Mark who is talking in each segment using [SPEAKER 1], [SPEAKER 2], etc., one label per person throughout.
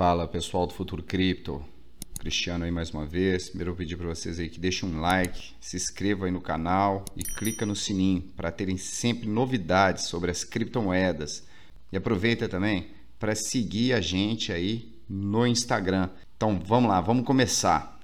[SPEAKER 1] Fala pessoal do Futuro Cripto, Cristiano aí mais uma vez. Primeiro eu pedir para vocês aí que deixem um like, se inscrevam aí no canal e clica no sininho para terem sempre novidades sobre as criptomoedas. E aproveita também para seguir a gente aí no Instagram. Então vamos lá, vamos começar.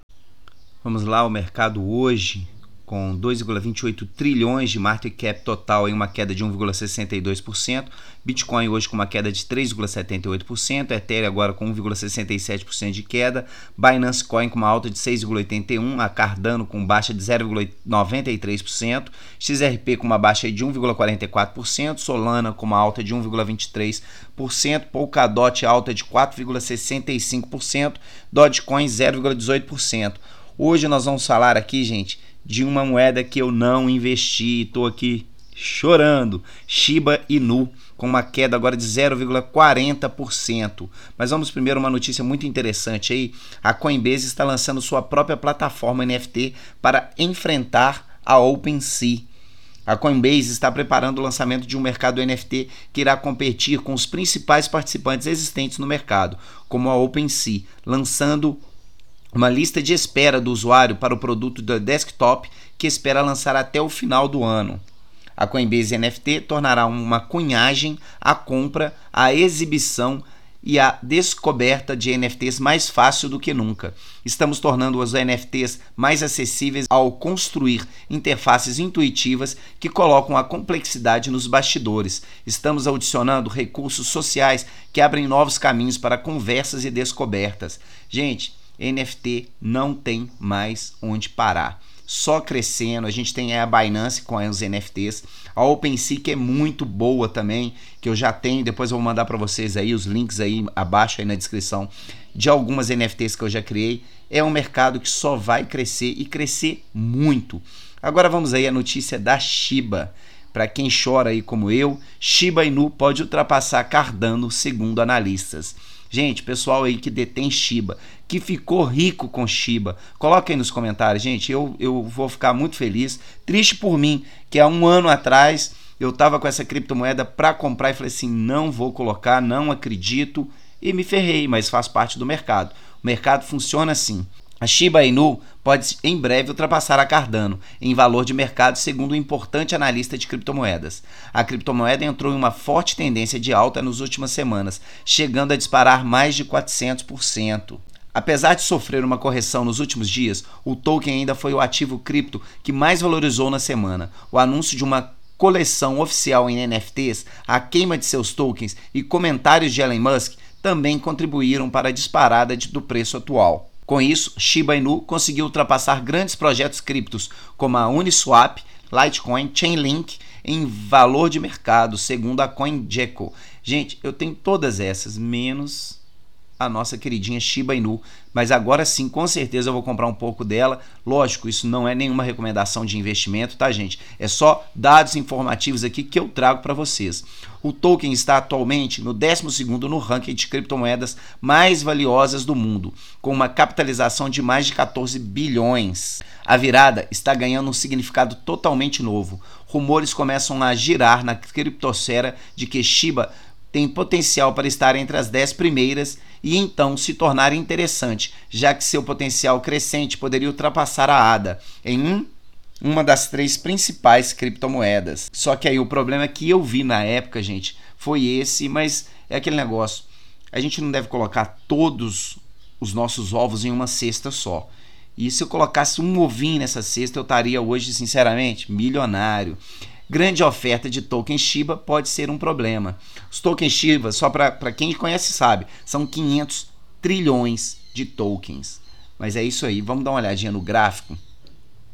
[SPEAKER 2] Vamos lá, o mercado hoje com 2,28 trilhões de market cap total em uma queda de 1,62%, Bitcoin hoje com uma queda de 3,78%, Ethereum agora com 1,67% de queda, Binance Coin com uma alta de 6,81%, a Cardano com baixa de 0,93%, XRP com uma baixa de 1,44%, Solana com uma alta de 1,23%, Polkadot alta de 4,65%, Dogecoin 0,18%. Hoje nós vamos falar aqui, gente, de uma moeda que eu não investi. Estou aqui chorando. Shiba Inu com uma queda agora de 0,40%. Mas vamos primeiro uma notícia muito interessante aí. A Coinbase está lançando sua própria plataforma NFT para enfrentar a OpenSea. A Coinbase está preparando o lançamento de um mercado NFT que irá competir com os principais participantes existentes no mercado, como a OpenSea, lançando uma lista de espera do usuário para o produto da desktop que espera lançar até o final do ano. A Coinbase NFT tornará uma cunhagem, a compra, a exibição e a descoberta de NFTs mais fácil do que nunca. Estamos tornando os NFTs mais acessíveis ao construir interfaces intuitivas que colocam a complexidade nos bastidores. Estamos adicionando recursos sociais que abrem novos caminhos para conversas e descobertas. Gente, NFT não tem mais onde parar. Só crescendo, a gente tem a Binance com os NFTs, a OpenSea que é muito boa também, que eu já tenho, depois eu vou mandar para vocês aí os links aí abaixo aí na descrição de algumas NFTs que eu já criei. É um mercado que só vai crescer e crescer muito. Agora vamos aí a notícia da Shiba. Para quem chora aí como eu, Shiba Inu pode ultrapassar Cardano, segundo analistas. Gente, pessoal aí que detém Shiba, que ficou rico com Shiba, coloca aí nos comentários, gente. Eu, eu vou ficar muito feliz. Triste por mim, que há um ano atrás eu estava com essa criptomoeda para comprar e falei assim: não vou colocar, não acredito. E me ferrei, mas faz parte do mercado. O mercado funciona assim. A Shiba Inu pode em breve ultrapassar a Cardano em valor de mercado, segundo um importante analista de criptomoedas. A criptomoeda entrou em uma forte tendência de alta nas últimas semanas, chegando a disparar mais de 400%. Apesar de sofrer uma correção nos últimos dias, o token ainda foi o ativo cripto que mais valorizou na semana. O anúncio de uma coleção oficial em NFTs, a queima de seus tokens e comentários de Elon Musk também contribuíram para a disparada do preço atual. Com isso, Shiba Inu conseguiu ultrapassar grandes projetos criptos como a Uniswap, Litecoin, Chainlink em valor de mercado, segundo a CoinGecko. Gente, eu tenho todas essas, menos a nossa queridinha Shiba Inu. Mas agora sim, com certeza eu vou comprar um pouco dela. Lógico, isso não é nenhuma recomendação de investimento, tá, gente? É só dados informativos aqui que eu trago para vocês. O token está atualmente no 12 no ranking de criptomoedas mais valiosas do mundo, com uma capitalização de mais de 14 bilhões. A virada está ganhando um significado totalmente novo. Rumores começam a girar na criptosfera de que Shiba tem potencial para estar entre as 10 primeiras e então se tornar interessante, já que seu potencial crescente poderia ultrapassar a ADA em um, uma das três principais criptomoedas. Só que aí o problema que eu vi na época, gente, foi esse, mas é aquele negócio. A gente não deve colocar todos os nossos ovos em uma cesta só. E se eu colocasse um ovinho nessa cesta, eu estaria hoje, sinceramente, milionário grande oferta de token Shiba pode ser um problema. Os tokens Shiba, só para quem conhece sabe, são 500 trilhões de tokens. Mas é isso aí, vamos dar uma olhadinha no gráfico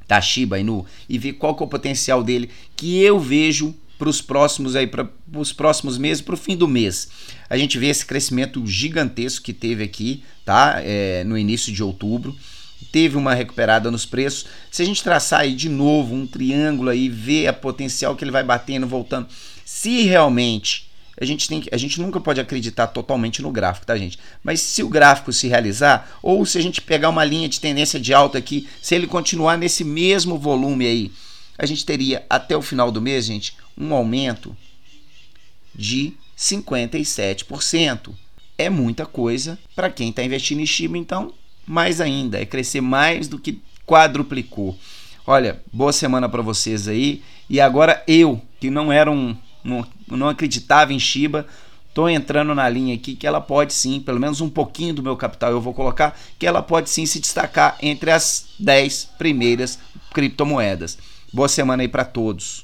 [SPEAKER 2] da Shiba Inu e ver qual que é o potencial dele que eu vejo para os próximos aí para os próximos meses para o fim do mês a gente vê esse crescimento gigantesco que teve aqui tá é, no início de outubro teve uma recuperada nos preços. Se a gente traçar aí de novo um triângulo aí, ver a potencial que ele vai batendo, voltando, se realmente a gente tem a gente nunca pode acreditar totalmente no gráfico, tá, gente? Mas se o gráfico se realizar, ou se a gente pegar uma linha de tendência de alta aqui, se ele continuar nesse mesmo volume aí, a gente teria até o final do mês, gente, um aumento de 57%. é muita coisa para quem está investindo em Shiba, então mais ainda, é crescer mais do que quadruplicou. Olha, boa semana para vocês aí. E agora eu, que não era um, não, não acreditava em Shiba, tô entrando na linha aqui que ela pode sim, pelo menos um pouquinho do meu capital eu vou colocar, que ela pode sim se destacar entre as 10 primeiras criptomoedas. Boa semana aí para todos.